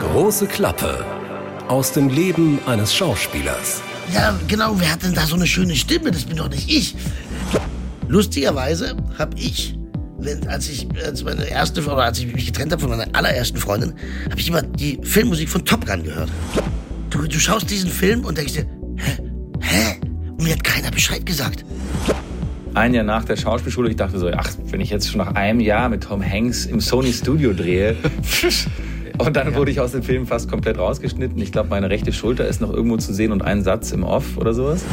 Große Klappe aus dem Leben eines Schauspielers. Ja, genau, wer hat denn da so eine schöne Stimme? Das bin doch nicht ich. Lustigerweise habe ich, wenn, als ich als meine erste oder als ich mich getrennt habe von meiner allerersten Freundin, habe ich immer die Filmmusik von Top Gun gehört. Du, du schaust diesen Film und denkst dir, hä? Hä? Und mir hat keiner Bescheid gesagt. Ein Jahr nach der Schauspielschule, ich dachte so, ach, wenn ich jetzt schon nach einem Jahr mit Tom Hanks im Sony Studio drehe. Und dann wurde ich aus dem Film fast komplett rausgeschnitten. Ich glaube, meine rechte Schulter ist noch irgendwo zu sehen und ein Satz im Off oder sowas.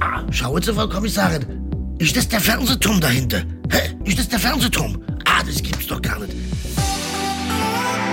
Ah, schaue zur Frau Kommissarin. Ist das der Fernsehturm dahinter? Hä? Ist das der Fernsehturm? Ah, das gibt's doch gar nicht.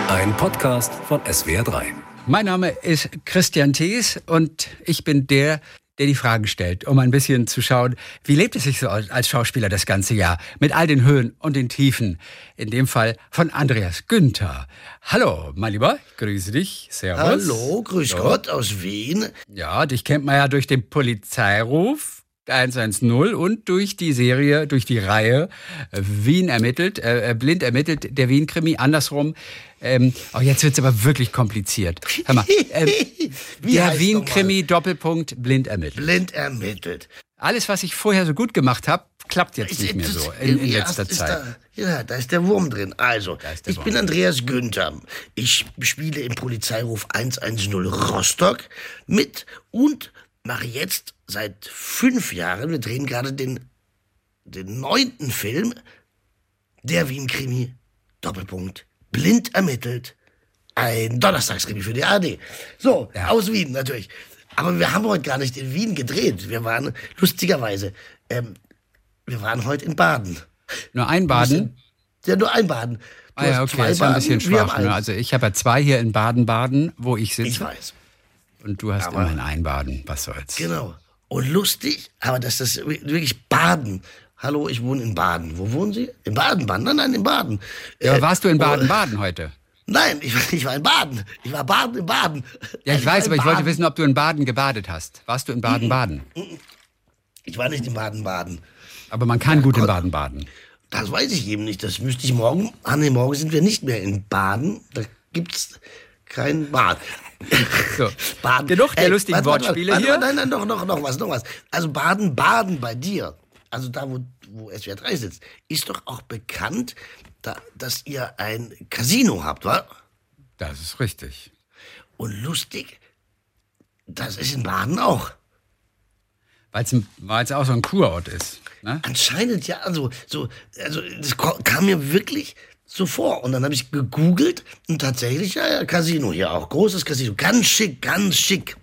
Ein Podcast von SWR3. Mein Name ist Christian Thees und ich bin der, der die Fragen stellt, um ein bisschen zu schauen, wie lebt es sich so als Schauspieler das ganze Jahr mit all den Höhen und den Tiefen. In dem Fall von Andreas Günther. Hallo, mein Lieber, grüße dich. Servus. Hallo, grüß so. Gott aus Wien. Ja, dich kennt man ja durch den Polizeiruf. 110 und durch die Serie, durch die Reihe Wien ermittelt, äh, blind ermittelt, der Wien-Krimi. Andersrum, ähm, oh, jetzt wird's aber wirklich kompliziert. Hör mal, äh, der Wien-Krimi Doppelpunkt blind ermittelt. Blind ermittelt. Alles, was ich vorher so gut gemacht habe, klappt jetzt nicht mehr so in, in letzter Zeit. Da, ja, da ist der Wurm drin. Also, ich Wurm. bin Andreas Günther. Ich spiele im Polizeiruf 110 Rostock mit und mache jetzt seit fünf Jahren, wir drehen gerade den, den neunten Film, der Wien-Krimi, Doppelpunkt, blind ermittelt, ein Donnerstagskrimi für die AD. So, ja. aus Wien natürlich. Aber wir haben heute gar nicht in Wien gedreht. Wir waren, lustigerweise, ähm, wir waren heute in Baden. Nur ein Baden? Ja, nur ein Baden. Du ah ja, okay, das ist ein bisschen schwach. Ne? Also ich habe ja zwei hier in Baden-Baden, wo ich sitze. Ich weiß. Und du hast aber, immerhin ein Baden. Was soll's? Genau. Und lustig, aber dass das wirklich Baden. Hallo, ich wohne in Baden. Wo wohnen Sie? In Baden-Baden? Nein, nein, in Baden. Ja, äh, warst du in Baden-Baden heute? Nein, ich, ich, war in Baden. Ich war Baden in Baden. Ja, ich, ich weiß, aber ich wollte wissen, ob du in Baden gebadet hast. Warst du in Baden-Baden? Ich war nicht in Baden-Baden. Aber man kann gut in Baden-Baden. Das weiß ich eben nicht. Das müsste ich morgen. Ah, nee, morgen sind wir nicht mehr in Baden. Da gibt's kein Bad. So. Baden. Genug der Ey, lustigen warte, Wortspiele warte, warte, hier. Nein, nein, noch, noch, noch was, noch was. Also Baden-Baden bei dir, also da, wo, wo SWR 3 sitzt, ist doch auch bekannt, da, dass ihr ein Casino habt, wa? Das ist richtig. Und lustig, das ist in Baden auch. Weil es auch so ein Kurort ist. Ne? Anscheinend ja, also, so, also das kam mir wirklich so vor. Und dann habe ich gegoogelt und tatsächlich, ja, ja, Casino hier auch. Großes Casino. Ganz schick, ganz schick.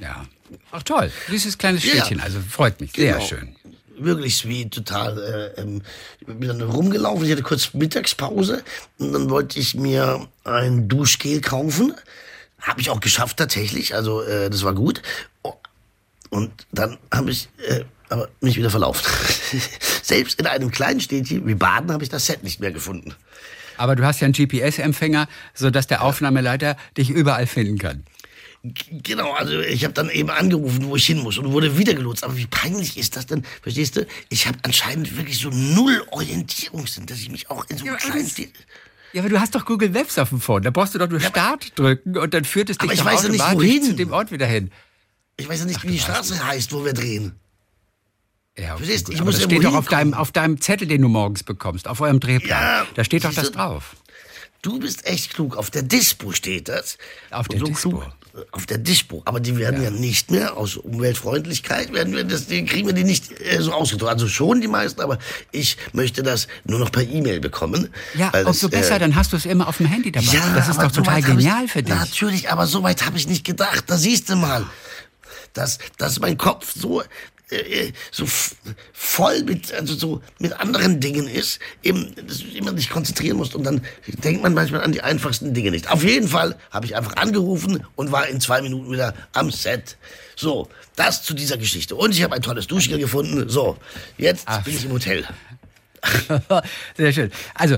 Ja. Ach toll. Dieses kleines Städtchen. Ja. Also freut mich. Sehr genau. schön. Wirklich sweet, total. Äh, ähm, ich bin dann rumgelaufen, ich hatte kurz Mittagspause und dann wollte ich mir ein Duschgel kaufen. Habe ich auch geschafft tatsächlich, also äh, das war gut. Und dann habe ich äh, aber mich wieder verlaufen. Selbst in einem kleinen Städtchen wie Baden habe ich das Set nicht mehr gefunden. Aber du hast ja einen GPS-Empfänger, sodass der Aufnahmeleiter dich überall finden kann. Genau, also ich habe dann eben angerufen, wo ich hin muss und wurde wieder gelotst. Aber wie peinlich ist das denn? Verstehst du? Ich habe anscheinend wirklich so null Orientierungssinn, dass ich mich auch in so einem ja, kleinen ja, aber du hast doch Google Maps auf dem Phone. Da brauchst du doch nur ja, Start drücken und dann führt es dich doch automatisch ja nicht, zu dem Ort wieder hin. Ich weiß ja nicht, Ach, wie die Straße heißt, wo wir drehen. Ja, okay, Verstehst, ich muss das steht doch auf deinem, auf deinem Zettel, den du morgens bekommst, auf eurem Drehplan. Ja, da steht doch das drauf. Du bist echt klug. Auf der Dispo steht das. Auf der so Dispo. Klug, auf der Dispo. Aber die werden ja. ja. nicht mehr, aus Umweltfreundlichkeit, werden wir das, die kriegen wir die nicht äh, so ausgedruckt. Also schon die meisten, aber ich möchte das nur noch per E-Mail bekommen. Ja, umso besser, äh, dann hast du es immer auf dem Handy dabei. Ja, das ist doch total so genial ich, für dich. Natürlich, aber so weit habe ich nicht gedacht. Da siehst du mal dass, dass mein Kopf so äh, äh, so voll mit, also so mit anderen Dingen ist, eben, dass du immer dich konzentrieren musst und dann denkt man manchmal an die einfachsten Dinge nicht. Auf jeden Fall habe ich einfach angerufen und war in zwei Minuten wieder am Set. So, das zu dieser Geschichte. Und ich habe ein tolles Duschgel gefunden. So, jetzt Ach. bin ich im Hotel. Sehr schön. Also,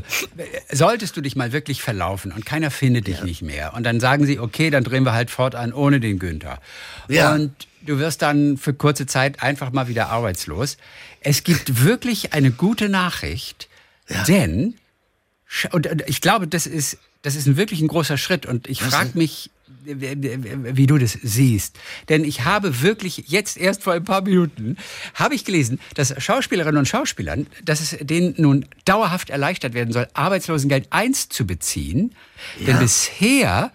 solltest du dich mal wirklich verlaufen und keiner findet dich ja. nicht mehr und dann sagen sie, okay, dann drehen wir halt fortan ohne den Günther. Ja. Und du wirst dann für kurze Zeit einfach mal wieder arbeitslos. Es gibt wirklich eine gute Nachricht, ja. denn, und ich glaube, das ist das ist ein wirklich ein großer Schritt. Und ich frage mich, wie du das siehst. Denn ich habe wirklich jetzt erst vor ein paar Minuten habe ich gelesen, dass Schauspielerinnen und Schauspielern, dass es denen nun dauerhaft erleichtert werden soll, Arbeitslosengeld 1 zu beziehen. Ja. Denn bisher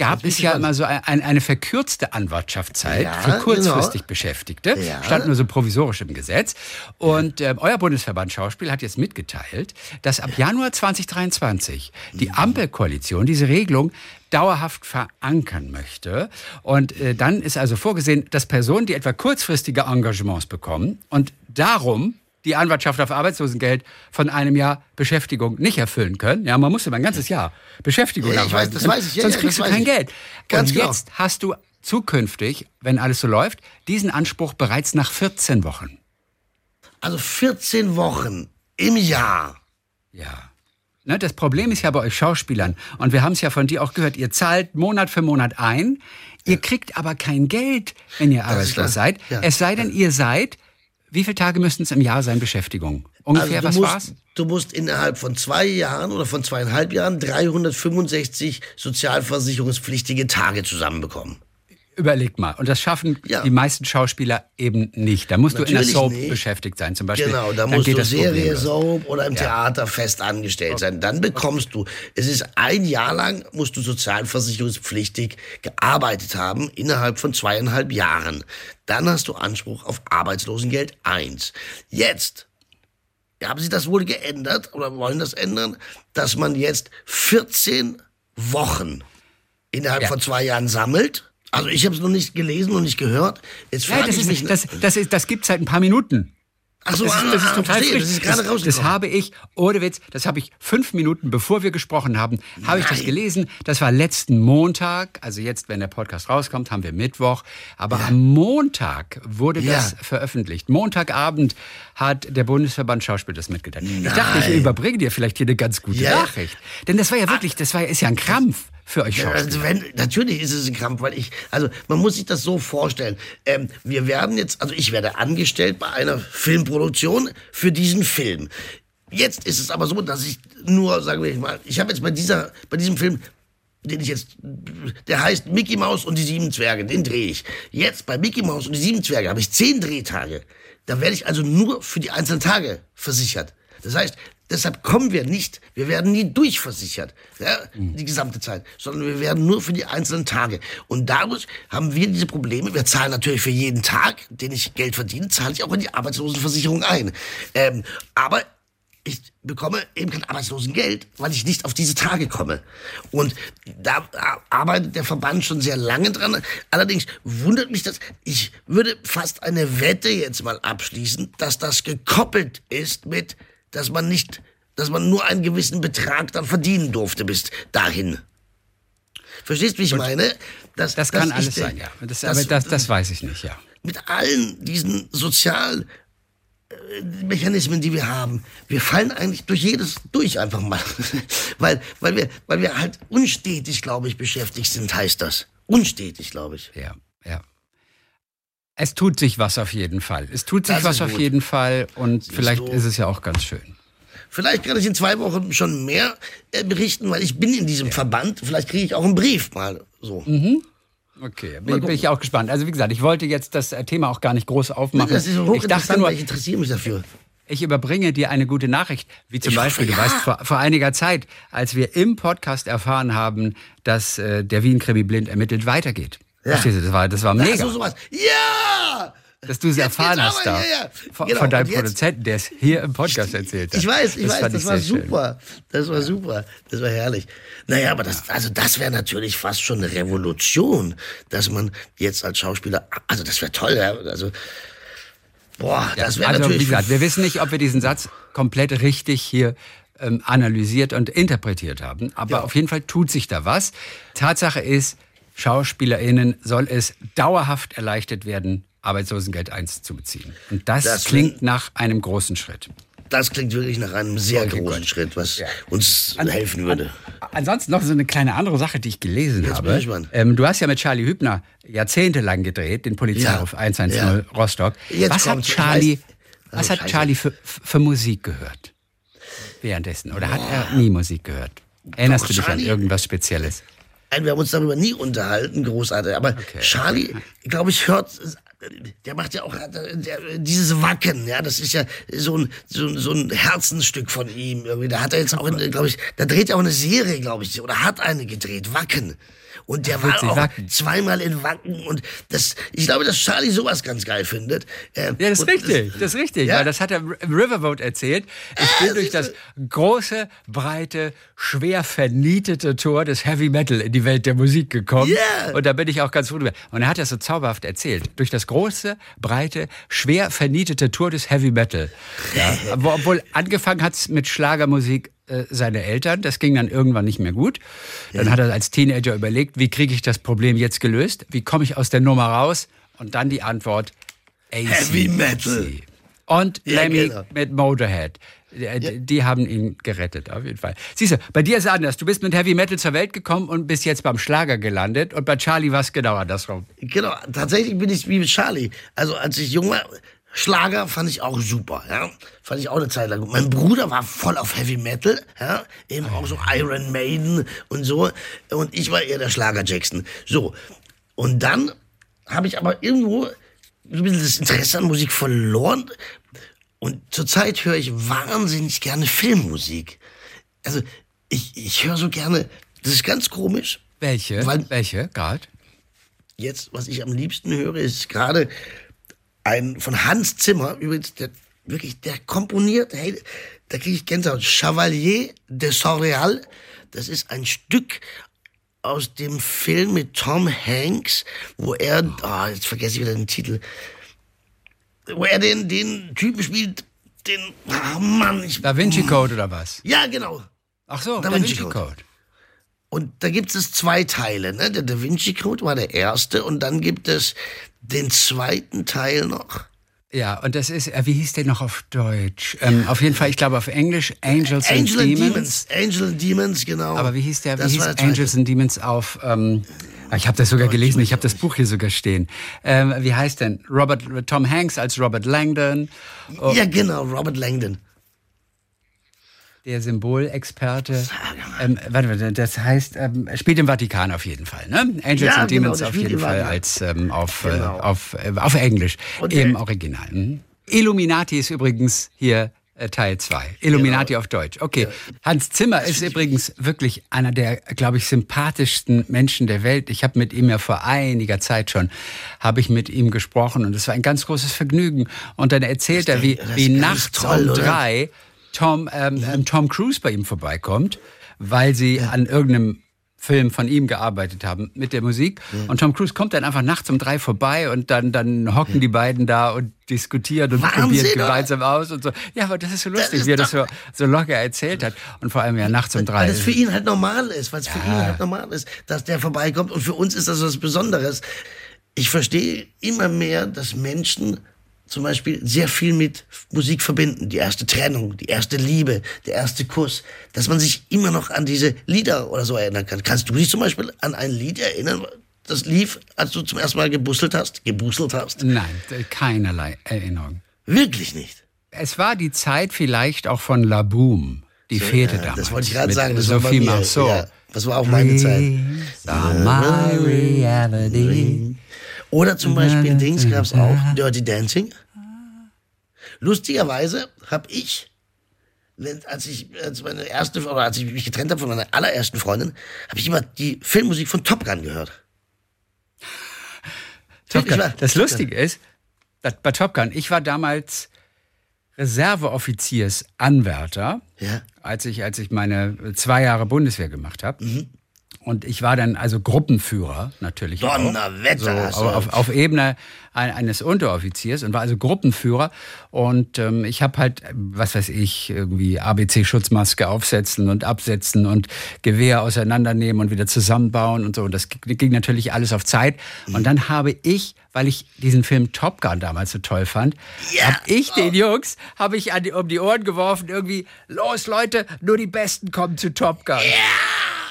gab es ja immer so ein, eine verkürzte Anwartschaftszeit ja, für kurzfristig genau. Beschäftigte. Ja. Stand nur so provisorisch im Gesetz. Und äh, euer Bundesverband Schauspiel hat jetzt mitgeteilt, dass ab Januar 2023 die. Ampelkoalition diese Regelung dauerhaft verankern möchte. Und äh, dann ist also vorgesehen, dass Personen, die etwa kurzfristige Engagements bekommen und darum die Anwartschaft auf Arbeitslosengeld von einem Jahr Beschäftigung nicht erfüllen können. Ja, man muss immer ein ganzes Jahr Beschäftigung ja, ich weiß, das weiß ich. Ja, sonst ja, kriegst du kein ich. Geld. Ganz Und genau. jetzt hast du zukünftig, wenn alles so läuft, diesen Anspruch bereits nach 14 Wochen. Also 14 Wochen im Jahr. Ja. Ne, das Problem ist ja bei euch Schauspielern, und wir haben es ja von dir auch gehört, ihr zahlt Monat für Monat ein, ihr kriegt aber kein Geld, wenn ihr arbeitslos seid. Ja. Es sei denn, ihr seid wie viele Tage müssten es im Jahr sein, Beschäftigung? Ungefähr, also was musst, war's? Du musst innerhalb von zwei Jahren oder von zweieinhalb Jahren 365 sozialversicherungspflichtige Tage zusammenbekommen. Überleg mal. Und das schaffen ja. die meisten Schauspieler eben nicht. Da musst Natürlich du in der Soap nicht. beschäftigt sein, zum Beispiel. Genau, da musst du Serie, Soap oder im ja. Theater fest angestellt okay. sein. Dann bekommst du, es ist ein Jahr lang, musst du sozialversicherungspflichtig gearbeitet haben, innerhalb von zweieinhalb Jahren. Dann hast du Anspruch auf Arbeitslosengeld 1. Jetzt haben sie das wohl geändert oder wollen das ändern, dass man jetzt 14 Wochen innerhalb ja. von zwei Jahren sammelt also ich habe es noch nicht gelesen und nicht gehört. Jetzt ja, das, ist, das, das, ist, das gibt's seit ein paar Minuten. Ach so, das, ist, das ist ah, total frisch. Das ist gerade rausgekommen. Das habe ich, ohne Witz, das habe ich fünf Minuten bevor wir gesprochen haben, habe ich das gelesen. Das war letzten Montag, also jetzt, wenn der Podcast rauskommt, haben wir Mittwoch. Aber ja. am Montag wurde ja. das veröffentlicht. Montagabend hat der Bundesverband Schauspiel das mitgeteilt. Nein. Ich dachte, ich überbringe dir vielleicht hier eine ganz gute ja. Nachricht. Denn das war ja wirklich, das war, ist ja ein Krampf für euch Schauspieler? Also wenn, natürlich ist es ein Krampf, weil ich, also man muss sich das so vorstellen. Ähm, wir werden jetzt, also ich werde angestellt bei einer Filmproduktion für diesen Film. Jetzt ist es aber so, dass ich nur, sagen wir mal, ich habe jetzt bei dieser, bei diesem Film den ich jetzt, der heißt Mickey Mouse und die sieben Zwerge, den drehe ich. Jetzt bei Mickey Mouse und die sieben Zwerge habe ich zehn Drehtage. Da werde ich also nur für die einzelnen Tage versichert. Das heißt, Deshalb kommen wir nicht, wir werden nie durchversichert, ja, die gesamte Zeit, sondern wir werden nur für die einzelnen Tage. Und dadurch haben wir diese Probleme. Wir zahlen natürlich für jeden Tag, den ich Geld verdiene, zahle ich auch in die Arbeitslosenversicherung ein. Ähm, aber ich bekomme eben kein Arbeitslosengeld, weil ich nicht auf diese Tage komme. Und da arbeitet der Verband schon sehr lange dran. Allerdings wundert mich das, ich würde fast eine Wette jetzt mal abschließen, dass das gekoppelt ist mit dass man nicht, dass man nur einen gewissen Betrag dann verdienen durfte bis dahin. Verstehst du, wie ich meine? Das, das kann alles sein, ja. Das, das, aber das, das weiß ich nicht, ja. Mit allen diesen Sozialmechanismen, die wir haben, wir fallen eigentlich durch jedes durch einfach mal. weil, weil, wir, weil wir halt unstetig, glaube ich, beschäftigt sind, heißt das. Unstetig, glaube ich. Ja. Es tut sich was auf jeden Fall. Es tut sich das was auf jeden Fall und Siehst vielleicht du? ist es ja auch ganz schön. Vielleicht kann ich in zwei Wochen schon mehr äh, berichten, weil ich bin in diesem ja. Verband. Vielleicht kriege ich auch einen Brief mal so. Mhm. Okay, bin, bin, ich auch gespannt. Also wie gesagt, ich wollte jetzt das äh, Thema auch gar nicht groß aufmachen. Das ist so ich dachte nur, ich interessiere mich dafür. Ich überbringe dir eine gute Nachricht, wie zum ich Beispiel, hoffe, ja. du weißt, vor, vor, einiger Zeit, als wir im Podcast erfahren haben, dass äh, der Wien-Krimi blind ermittelt weitergeht. Ja. Verstehst du, das war, das war mega. So sowas. Ja! Dass du es erfahren hast da. Ja, ja. Von, genau. von, deinem Produzenten, der es hier im Podcast erzählt hat. Ich weiß, ich das weiß, das war super. Schön. Das war super. Das war herrlich. Naja, aber das, also das wäre natürlich fast schon eine Revolution, dass man jetzt als Schauspieler, also das wäre toll, ja. also, boah, das wäre also, natürlich. Wie gesagt, wir wissen nicht, ob wir diesen Satz komplett richtig hier ähm, analysiert und interpretiert haben, aber auf jeden Fall tut sich da was. Tatsache ist, SchauspielerInnen soll es dauerhaft erleichtert werden, Arbeitslosengeld 1 zu beziehen. Und das, das klingt nach einem großen Schritt. Das klingt wirklich nach einem sehr okay, großen gut. Schritt, was ja. uns an, helfen würde. An, ansonsten noch so eine kleine andere Sache, die ich gelesen Jetzt habe. Ähm, du hast ja mit Charlie Hübner jahrzehntelang gedreht, den Polizeiruf ja. 110 ja. Rostock. Jetzt was hat Charlie, was hat Charlie für, für Musik gehört? Währenddessen? Oder Boah. hat er nie Musik gehört? Erinnerst Doch, du dich Charlie- an irgendwas Spezielles? Nein, wir haben uns darüber nie unterhalten, großartig. Aber Charlie, glaube ich, hört, der macht ja auch der, dieses Wacken, ja, das ist ja so ein, so, so ein Herzensstück von ihm. Irgendwie. Da hat er jetzt auch, glaube ich, da dreht er auch eine Serie, glaube ich, oder hat eine gedreht, Wacken. Und der war auch Wacken. zweimal in Wacken und das, ich glaube, dass Charlie sowas ganz geil findet. Äh, Ja, das ist richtig, das ist richtig, Ja? weil das hat er im Riverboat erzählt. Ich bin durch das große, breite, schwer vernietete Tor des Heavy Metal in die Welt der Musik gekommen. Ja. Und da bin ich auch ganz froh drüber. Und er hat das so zauberhaft erzählt. Durch das große, breite, schwer vernietete Tor des Heavy Metal. Ja. Wo- Obwohl angefangen hat's mit Schlagermusik äh, seine Eltern. Das ging dann irgendwann nicht mehr gut. Dann hat er als Teenager überlegt, wie kriege ich das Problem jetzt gelöst? Wie komme ich aus der Nummer raus? Und dann die Antwort, Heavy Metal. und Ja, Lemmy genau. mit Motorhead. Die, die haben ihn gerettet, auf jeden Fall. Siehst du, bei dir ist es anders. Du bist mit Heavy Metal zur Welt gekommen und bist jetzt beim Schlager gelandet. Und bei Charlie war es genau andersrum. Genau, tatsächlich bin ich wie mit Charlie. Also als ich jung war, Schlager fand ich auch super, ja. Fand ich auch eine Zeit lang gut. Mein Bruder war voll auf Heavy Metal, ja. Eben auch so Iron Maiden und so. Und ich war eher der Schlager Jackson. So. Und dann habe ich aber irgendwo so ein bisschen das Interesse an Musik verloren. Und zurzeit höre ich wahnsinnig gerne Filmmusik. Also ich, ich höre so gerne, das ist ganz komisch. Welche? Weil- Welche? Gerade? jetzt, was ich am liebsten höre, ist gerade ein von Hans Zimmer, übrigens, der wirklich, der komponiert, hey, da kriege ich Gänsehaut. Chevalier de Soreal, das ist ein Stück aus dem Film mit Tom Hanks, wo er, ah, jetzt vergesse ich wieder den Titel, wo er den, den Typen spielt, den, ah Mann, ich, Da Vinci Code oder was? ja, genau. Ach so, Da Vinci Code. Und da gibt es zwei Teile. Ne? Der Da Vinci Code war der erste und dann gibt es den zweiten Teil noch. Ja, und das ist, äh, wie hieß der noch auf Deutsch? Ähm, auf jeden Fall, ich glaube auf Englisch, Angels Angel and Demons. Demons. Angel and Demons, genau. Aber wie hieß der? Wie Das hieß war der zweite. Angels and Demons auf? Ähm, ich habe das sogar gelesen. Ich habe das Buch hier sogar stehen. Ähm, wie heißt denn? Robert Tom Hanks als Robert Langdon, oh. Ja, genau, Robert Langdon. der Symbolexperte. Ähm, warte, warte, das heißt, ähm, spielt im Vatikan auf jeden Fall. Ne? Angels Ja, and genau, Demons der auf jeden Fall als ähm, auf, Genau. äh, auf, äh, auf Englisch Und im Original. Mhm. Illuminati ist übrigens hier äh, Teil 2. Illuminati Genau. auf Deutsch. Okay. Hans Zimmer ist übrigens wirklich einer der, glaube ich, sympathischsten Menschen der Welt. Ich habe mit ihm ja vor einiger Zeit schon, habe ich mit ihm gesprochen und es war ein ganz großes Vergnügen. Und dann erzählt er, wie, wie nachts um drei Tom, ähm, ähm, Tom Cruise bei ihm vorbeikommt, weil sie an irgendeinem Film von ihm gearbeitet haben mit der Musik. Und Tom Cruise kommt dann einfach nachts um drei vorbei und dann, dann hocken die beiden da und diskutieren und Wahnsinn, probieren oder? gemeinsam aus und so. Ja, aber das ist so lustig, ist wie er das so, so locker erzählt hat. Und vor allem ja nachts um drei. Weil das für ihn halt normal ist, weil es für ihn halt normal ist, dass der vorbeikommt. Und für uns ist das was Besonderes. Ich verstehe immer mehr, dass Menschen zum Beispiel sehr viel mit Musik verbinden. Die erste Trennung, die erste Liebe, der erste Kuss. Dass man sich immer noch an diese Lieder oder so erinnern kann. Kannst du dich zum Beispiel an ein Lied erinnern, das lief, als du zum ersten Mal gebusselt hast? Gebusselt hast? Nein, keinerlei Erinnerung. Wirklich nicht. Es war die Zeit vielleicht auch von La Boom. Die Fete Ja, damals. das wollte ich gerade sagen. Das war bei Sophie mir. Marceau. Ja, das war auch meine Zeit. Are my reality. Oder zum Beispiel Dings gab's auch, Dirty Dancing. Lustigerweise habe ich, als ich als meine erste oder als ich mich getrennt habe von meiner allerersten Freundin, habe ich immer die Filmmusik von Top Gun gehört. Top Gun. War- Das Top Lustige ist, dass bei Top Gun, ich war damals Reserveoffiziersanwärter, Ja. als ich, als ich meine zwei Jahre Bundeswehr gemacht habe. Mhm. Und ich war dann also Gruppenführer natürlich. Donnerwetter, So, auf, auf Ebene ein- eines Unteroffiziers und war also Gruppenführer. Und ähm, ich habe halt, was weiß ich, irgendwie ABC-Schutzmaske aufsetzen und absetzen und Gewehr auseinandernehmen und wieder zusammenbauen und so. Und das ging natürlich alles auf Zeit. Mhm. Und dann habe ich, weil ich diesen Film Top Gun damals so toll fand, Ja. habe ich den Jungs, habe ich an die, um die Ohren geworfen, irgendwie, los Leute, nur die Besten kommen zu Top Gun.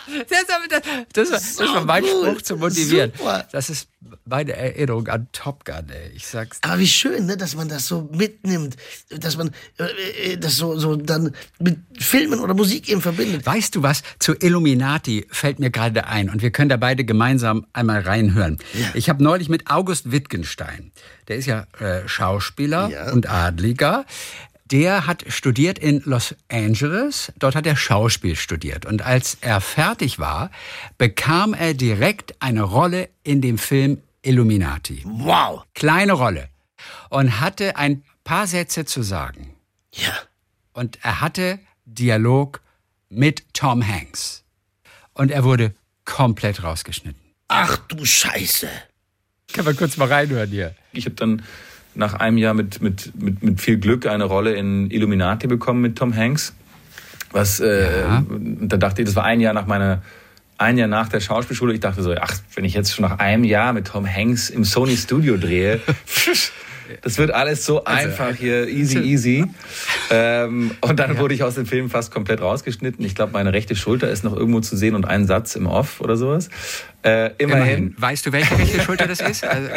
Das, das, war, das war mein cool. Spruch zu motivieren. Super. Das ist meine Erinnerung an Top Gun, ey. Ich sag's. Aber wie schön, ne, dass man das so mitnimmt, dass man äh, äh, das so, so dann mit Filmen oder Musik eben verbindet. Weißt du was? Zu Illuminati fällt mir gerade ein und wir können da beide gemeinsam einmal reinhören. Ja. Ich habe neulich mit August Wittgenstein, der ist ja äh, Schauspieler ja. und Adliger, der hat studiert in Los Angeles. Dort hat er Schauspiel studiert. Und als er fertig war, bekam er direkt eine Rolle in dem Film Illuminati. Wow! Kleine Rolle. Und hatte ein paar Sätze zu sagen. Ja. Und er hatte Dialog mit Tom Hanks. Und er wurde komplett rausgeschnitten. Ach du Scheiße. Kann man kurz mal reinhören hier. Ich habe dann nach einem Jahr mit, mit, mit, mit viel Glück eine Rolle in Illuminati bekommen mit Tom Hanks. Was, äh, ja. da dachte ich, das war ein Jahr nach meiner, ein Jahr nach der Schauspielschule. Ich dachte so, ach, wenn ich jetzt schon nach einem Jahr mit Tom Hanks im Sony Studio drehe, Das wird alles so also, einfach hier, easy, easy. Ähm, und dann ja. wurde ich aus dem Film fast komplett rausgeschnitten. Ich glaube, meine rechte Schulter ist noch irgendwo zu sehen und ein Satz im Off oder sowas. Äh, immerhin. immerhin. Weißt du, welche rechte Schulter das ist? Also,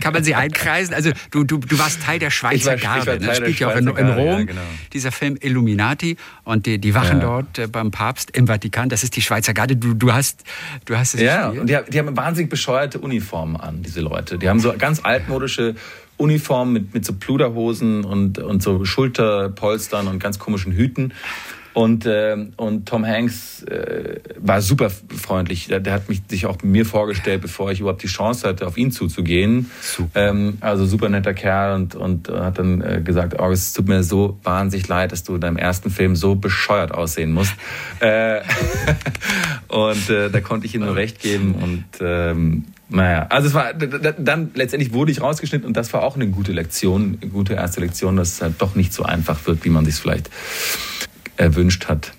kann man sie einkreisen? Also du, du, du warst Teil der Schweizer war, Garde. Das ne? spielt ja auch in, in Rom. Ja, genau. Dieser Film Illuminati und die, die wachen ja. dort äh, beim Papst im Vatikan. Das ist die Schweizer Garde. Du, du hast, du hast es Ja, gespielt. und die, die haben wahnsinnig bescheuerte Uniformen an, diese Leute. Die haben so ganz altmodische Uniform mit, mit so Pluderhosen und, und so Schulterpolstern und ganz komischen Hüten. Und, äh, und Tom Hanks äh, war super freundlich. Der, der, hat mich sich auch mir vorgestellt, bevor ich überhaupt die Chance hatte, auf ihn zuzugehen. Super. Ähm, also super netter Kerl und, und hat dann äh, gesagt, August, es tut mir so wahnsinnig leid, dass du in deinem ersten Film so bescheuert aussehen musst. äh, und äh, da konnte ich ihm nur recht geben und ähm, naja, also es war dann letztendlich wurde ich rausgeschnitten und das war auch eine gute Lektion, eine gute erste Lektion, dass es halt doch nicht so einfach wird, wie man sich vielleicht erwünscht hat.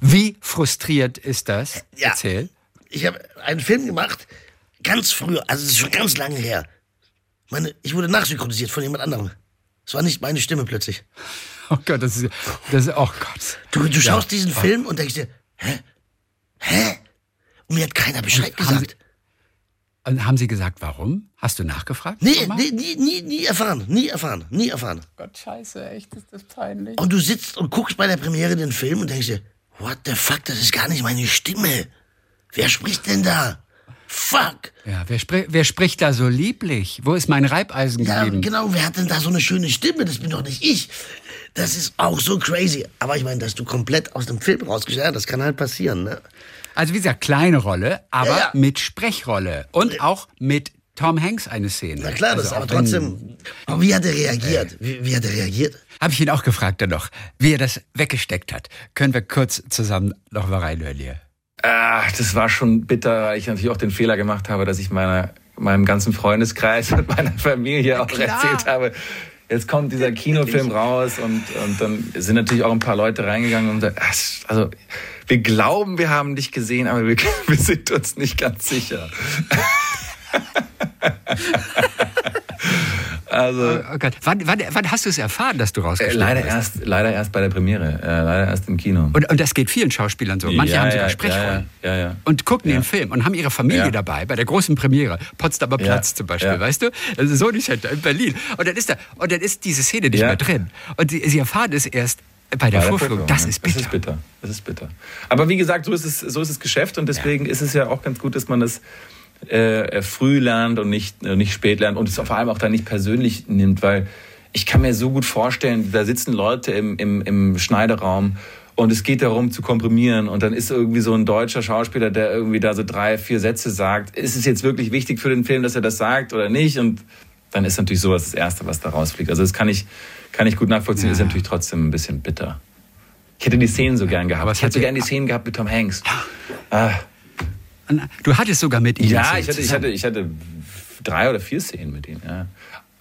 Wie frustriert ist das? Ja. Erzähl. Ich habe einen Film gemacht, ganz früher, also es ist schon ganz lange her. Meine, ich wurde nachsynchronisiert von jemand anderem. Es war nicht meine Stimme plötzlich. Oh Gott, das ist, das ist oh Gott. Du, du schaust ja. diesen Film und denkst dir, hä? Hä? Und mir hat keiner Bescheid gesagt. Und haben Sie gesagt, warum? Hast du nachgefragt? Nee, nee, nie, nie, nie erfahren, nie erfahren, nie erfahren. Gott, scheiße, echt, ist das peinlich. Und du sitzt und guckst bei der Premiere den Film und denkst dir, what the fuck, das ist gar nicht meine Stimme. Wer spricht denn da? Fuck. Ja, wer, spri wer spricht da so lieblich? Wo ist mein Reibeisen geblieben? Ja, genau, wer hat denn da so eine schöne Stimme? Das bin doch nicht ich. Das ist auch so crazy. Aber ich meine, dass du komplett aus dem Film rausgeschert, das kann halt passieren, ne? Also wie gesagt, kleine Rolle, aber ja, ja. mit Sprechrolle und auch mit Tom Hanks eine Szene. Na klar, also das aber trotzdem. Aber wie hat er reagiert? Wie, wie hat er reagiert? Habe ich ihn auch gefragt dann noch, wie er das weggesteckt hat. Können wir kurz zusammen noch mal reinhören hier? Ah, das war schon bitter, weil ich natürlich auch den Fehler gemacht habe, dass ich meiner, meinem ganzen Freundeskreis und meiner Familie auch erzählt habe, jetzt kommt dieser Kinofilm raus und, und dann sind natürlich auch ein paar Leute reingegangen und gesagt, also wir glauben, wir haben dich gesehen, aber wir, wir sind uns nicht ganz sicher. Also, oh, Gott. Wann, wann, wann, hast du es erfahren, dass du rausgeschnitten äh, leider bist? Erst, leider erst bei der Premiere, äh, leider erst im Kino. Und, und das geht vielen Schauspielern so. Manche ja, haben sogar ja, Sprechrollen. Ja, ja, und gucken den Film und haben ihre Familie dabei, bei der großen Premiere. Potsdamer Platz zum Beispiel, weißt du? Also so nicht in Berlin. Und dann ist, da, und dann ist diese Szene nicht mehr drin. Und sie, sie erfahren es erst bei der, bei Vorführung, das ist bitter. Das ist bitter. Das ist bitter. Aber wie gesagt, so ist es, so ist das Geschäft und deswegen ja. ist es ja auch ganz gut, dass man das äh, früh lernt und nicht, äh, nicht spät lernt und es vor allem auch dann nicht persönlich nimmt, weil ich kann mir so gut vorstellen, da sitzen Leute im, im, im Schneideraum und es geht darum zu komprimieren und dann ist irgendwie so ein deutscher Schauspieler, der irgendwie da so drei, vier Sätze sagt. Ist es jetzt wirklich wichtig für den Film, dass er das sagt oder nicht? Und dann ist natürlich sowas das Erste, was da rausfliegt. Also das kann ich kann ich gut nachvollziehen, ja. ist natürlich trotzdem ein bisschen bitter. Ich hätte die Szenen so gern gehabt. Aber ich hätte so gern die Szenen gehabt mit Tom Hanks. Ah. Du hattest sogar mit ihm. Ja, ich hatte, ich, hatte, ich hatte drei oder vier Szenen mit ihm. Ja.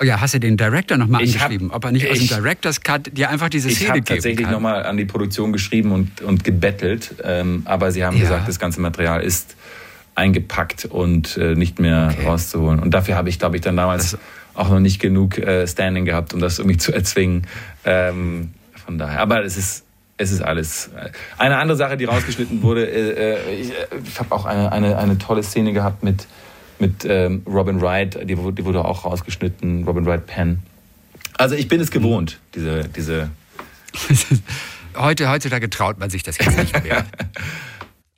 Oh ja, hast du den Director nochmal angeschrieben, hab, ob er nicht ich, aus dem Director's Cut dir einfach diese Szene geben Ich habe tatsächlich nochmal an die Produktion geschrieben und, und gebettelt, ähm, aber sie haben ja. gesagt, das ganze Material ist eingepackt und äh, nicht mehr okay. rauszuholen. Und dafür habe ich, glaube ich, dann damals das auch noch nicht genug äh, Standing gehabt, um das irgendwie zu erzwingen. Ähm, von daher. Aber es ist, es ist alles. Eine andere Sache, die rausgeschnitten wurde, äh, ich, ich habe auch eine, eine, eine tolle Szene gehabt mit, mit ähm, Robin Wright, die, die wurde auch rausgeschnitten, Robin Wright Penn. Also ich bin es gewohnt, diese, diese Heute, heutzutage traut man sich das jetzt nicht mehr.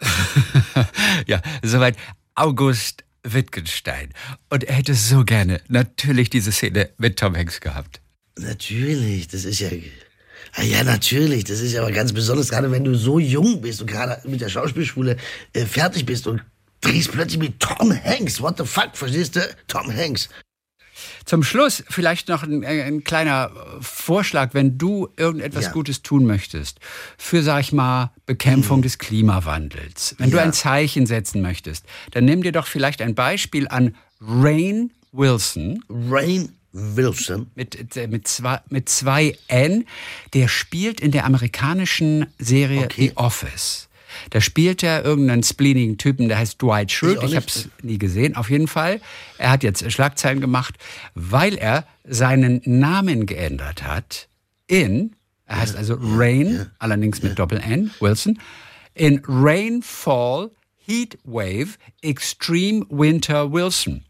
ja, soweit August Wittgenstein. Und er hätte so gerne natürlich diese Szene mit Tom Hanks gehabt. Natürlich, das ist ja. Ah ja, natürlich, das ist ja aber ganz besonders, gerade wenn du so jung bist und gerade mit der Schauspielschule äh, fertig bist und drehst plötzlich mit Tom Hanks. What the fuck, verstehst du? Tom Hanks. Zum Schluss vielleicht noch ein, ein kleiner Vorschlag, wenn du irgendetwas ja. Gutes tun möchtest für, sag ich mal, Bekämpfung mhm. des Klimawandels. Wenn ja. du ein Zeichen setzen möchtest, dann nimm dir doch vielleicht ein Beispiel an Rain Wilson. Rain Wilson. Mit, äh, mit, zwei, mit zwei N. Der spielt in der amerikanischen Serie okay. The Office. Da spielt er irgendeinen spleenigen Typen, der heißt Dwight Schrute. Ich, ich habe es nie gesehen. Auf jeden Fall. Er hat jetzt Schlagzeilen gemacht, weil er seinen Namen geändert hat in, er heißt also Rain, ja. allerdings mit Doppel-N, Wilson, in Rainfall Heatwave Extreme Winter Wilson.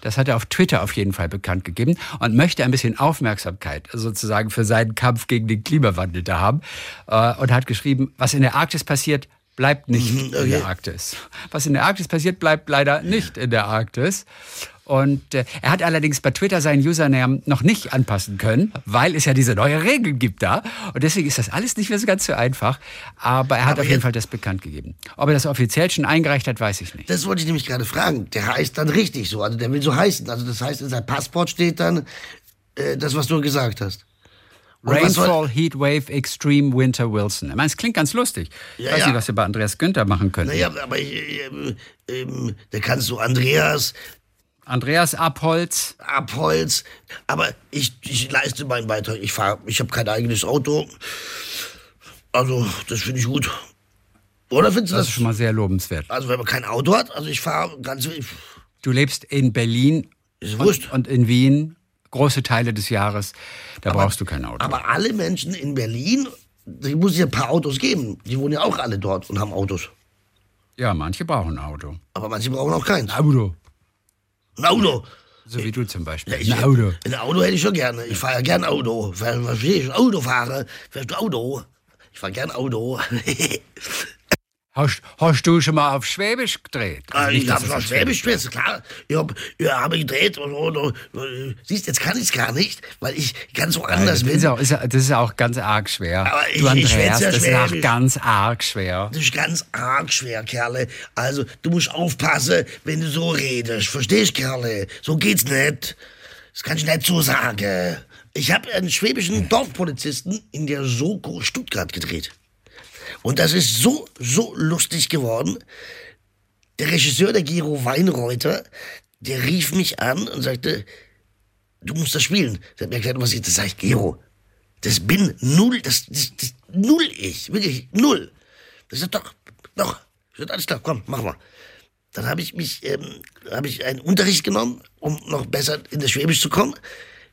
Das hat er auf Twitter auf jeden Fall bekannt gegeben und möchte ein bisschen Aufmerksamkeit sozusagen für seinen Kampf gegen den Klimawandel da haben. Äh, und hat geschrieben, was in der Arktis passiert, bleibt nicht mhm, okay. in der Arktis. Was in der Arktis passiert, bleibt leider nicht in der Arktis. Und äh, er hat allerdings bei Twitter seinen Username noch nicht anpassen können, weil es ja diese neue Regeln gibt da. Und deswegen ist das alles nicht mehr so ganz so einfach. Aber er hat Aber auf jeden Fall das bekannt gegeben. Ob er das offiziell schon eingereicht hat, weiß ich nicht. Das wollte ich nämlich gerade fragen. Der heißt dann richtig so. Also der will so heißen. Also das heißt, in seinem Passport steht dann äh, das, was du gesagt hast. Rainfall, Heatwave, Extreme Winter Wilson. Ich meine, es klingt ganz lustig. Ich ja, weiß ja. nicht, was wir bei Andreas Günther machen können. Naja, aber äh, äh, da kannst du Andreas. Andreas Abholz. Abholz. Aber ich, ich leiste meinen Beitrag. Ich fahre, ich habe kein eigenes Auto. Also, das finde ich gut. Oder findest du das? Das ist schon mal sehr lobenswert. Also, wenn man kein Auto hat, also ich fahre ganz. Du lebst in Berlin. Ist wurscht. Und, und in Wien große Teile des Jahres. Da aber, brauchst du kein Auto. Aber alle Menschen in Berlin, die muss ja ein paar Autos geben. Die wohnen ja auch alle dort und haben Autos. Ja, manche brauchen ein Auto. Aber manche brauchen auch keins. Ein Auto. Ein Auto. So wie du zum Beispiel. Ja, ich, ein Auto. Ein Auto hätte ich schon gerne. Ich fahre ja gern Auto. Wenn ich Auto fahre, fährst du Auto. Ich fahre gern Auto. Hast, hast du schon mal auf Schwäbisch gedreht? Also ich habe auf Schwäbisch gedreht, klar. Ich habe ja, hab gedreht. Und, und, und, siehst, jetzt kann ich es gar nicht, weil ich ganz woanders ja, bin. Ist auch, ist, das ist auch ganz arg schwer. Aber ich, du Andreas, ich ja das ist auch ganz arg schwer. Das ist ganz arg schwer, Kerle. Also, du musst aufpassen, wenn du so redest. Verstehst, Kerle? So geht's nicht. Das kann ich nicht so sagen. Ich habe einen schwäbischen Dorfpolizisten in der Soko Stuttgart gedreht. Und das ist so, so lustig geworden. Der Regisseur, der Gero Weinreuter, der rief mich an und sagte, du musst das spielen. Er hat mir erklärt, was ich, das sag Gero, das bin null, das, das, das null ich, wirklich null. Das ist doch, doch. Ich sagte, alles klar, komm, mach mal. Dann habe ich mich, ähm, habe ich einen Unterricht genommen, um noch besser in das Schwäbisch zu kommen.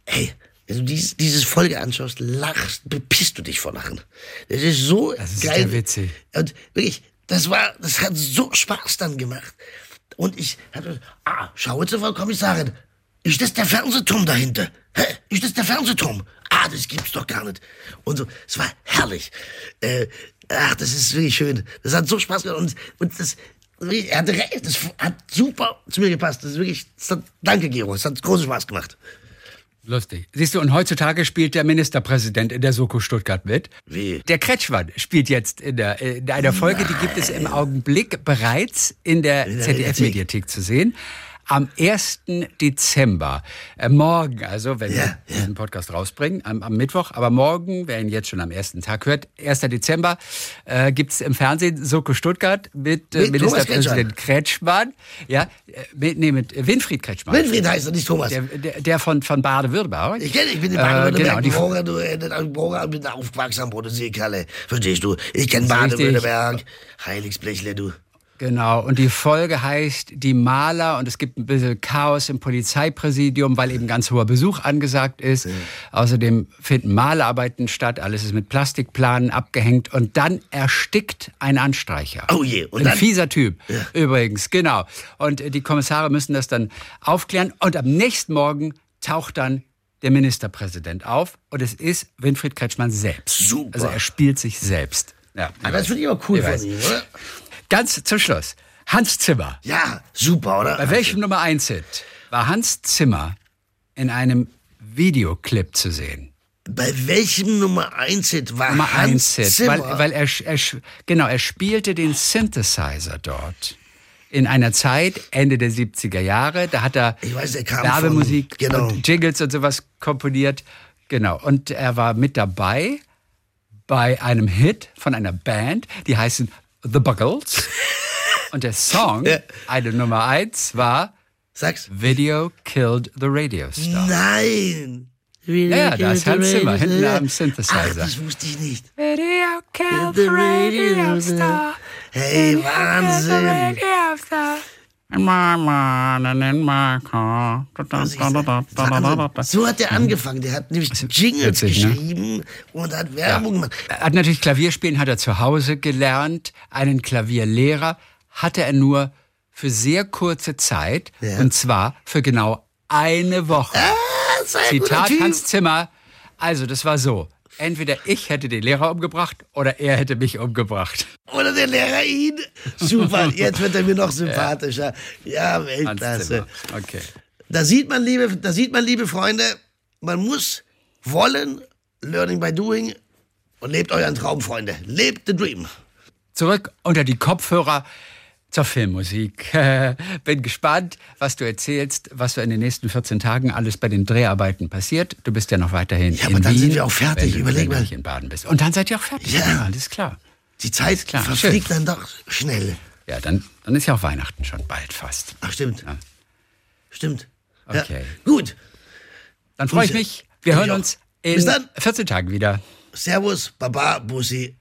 Ey, wenn du dieses, dieses Folge anschaust, lachst, bepisst du dich vor Lachen. Das ist so das ist geil. Witzig. Und wirklich, das war, das hat so Spaß dann gemacht. Und ich hatte, ah, schau jetzt, Frau Kommissarin, ist das der Fernsehturm dahinter? Hä? Ist das der Fernsehturm? Ah, das gibt's doch gar nicht. Und so, es war herrlich. Äh, ach, das ist wirklich schön. Das hat so Spaß gemacht. Und, und das, er hatte recht, das hat super zu mir gepasst. Das ist wirklich, das hat, danke, Gero, es hat großen Spaß gemacht. Lustig. Siehst du, und heutzutage spielt der Ministerpräsident in der Soko Stuttgart mit. Wie? Der Kretschmann spielt jetzt in, der, in einer Folge, Nein. die gibt es im Augenblick bereits in der, der ZDF-Mediathek zu sehen am 1. Dezember. Äh, morgen, also wenn ja, wir diesen Podcast rausbringen, am, am, Mittwoch, aber morgen, wer ihn jetzt schon am ersten Tag hört, 1. Dezember, äh, gibt es im Fernsehen Soko Stuttgart mit, äh, Ministerpräsident Kretschmann. Ja, äh, mit, nee, mit Winfried Kretschmann. Winfried heißt er, nicht Thomas. Der, der, der von, von Baden-Württemberg. Ich kenne, ich bin in Baden-Württemberg äh, genau, geboren, bin aufgewachsen am Bodensee, Kalle. Verstehst du? Ich kenne Baden-Württemberg. Heiligsblechle, du. Genau, und die Folge heißt Die Maler und es gibt ein bisschen Chaos im Polizeipräsidium, weil eben ganz hoher Besuch angesagt ist. Ja. Außerdem finden Malerarbeiten statt, alles ist mit Plastikplanen abgehängt und dann erstickt ein Anstreicher. Oh je, und ein dann? fieser Typ ja. übrigens, genau. Und die Kommissare müssen das dann aufklären und am nächsten Morgen taucht dann der Ministerpräsident auf und es ist Winfried Kretschmann selbst. Super. Also er spielt sich selbst. Ja, das finde ich aber cool von ihm, oder? Ganz zum Schluss. Hans Zimmer. Ja, super, oder? Bei welchem Nummer 1 Hit war Hans Zimmer in einem Videoclip zu sehen? Bei welchem Nummer 1 Hit war Nummer Hans 1 Hit, Zimmer? Weil, weil er, er, genau, er spielte den Synthesizer dort. In einer Zeit, Ende der 70er Jahre, da hat er weiß, Werbemusik genau. und Jingles und sowas komponiert. Genau. Und er war mit dabei bei einem Hit von einer Band, die heißen The Buggles. Und der Song, ja. eine Nummer eins, war Sag's. Video Killed the Radio Star. Nein! Video ja, da ist Hans Zimmer hinten am Synthesizer. Ach, das wusste ich nicht. Video Killed the Radio Star. Hey, Wahnsinn! So hat er angefangen. Der hat nämlich Jingles witzig, ne? geschrieben ne? und hat Werbung gemacht. Ja. Er hat natürlich Klavierspielen hat er zu Hause gelernt. Einen Klavierlehrer hatte er nur für sehr kurze Zeit. Ja. Und zwar für genau eine Woche. Ah, Zitat Hans Zimmer. Also, das war so. Entweder ich hätte den Lehrer umgebracht oder er hätte mich umgebracht. Oder der Lehrer ihn. Super, jetzt wird er mir noch sympathischer. Ja, Weltklasse. Okay. Da sieht man, liebe, da sieht man, liebe Freunde, man muss wollen, learning by doing und lebt euren Traum, Freunde. Lebt the dream. Zurück unter die Kopfhörer zur Filmmusik. Bin gespannt, was du erzählst, was so in den nächsten 14 Tagen alles bei den Dreharbeiten passiert. Du bist ja noch weiterhin ja, in aber dann Wien, sind wir auch fertig. Überleg mal. in Baden bist. Und dann seid ihr auch fertig. Ja, ja alles klar. Die Zeit klar. verfliegt Schön. dann doch schnell. Ja, dann, dann ist ja auch Weihnachten schon bald fast. Ach, stimmt. Ja. Stimmt. Okay. Ja. Gut. Dann freue ich mich. Wir hören uns in 14 Tagen wieder. Servus, Baba, Bussi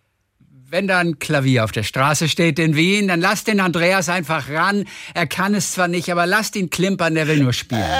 wenn da ein Klavier auf der Straße steht in Wien, dann lass den Andreas einfach ran. Er kann es zwar nicht, aber lasst ihn klimpern, der will nur spielen.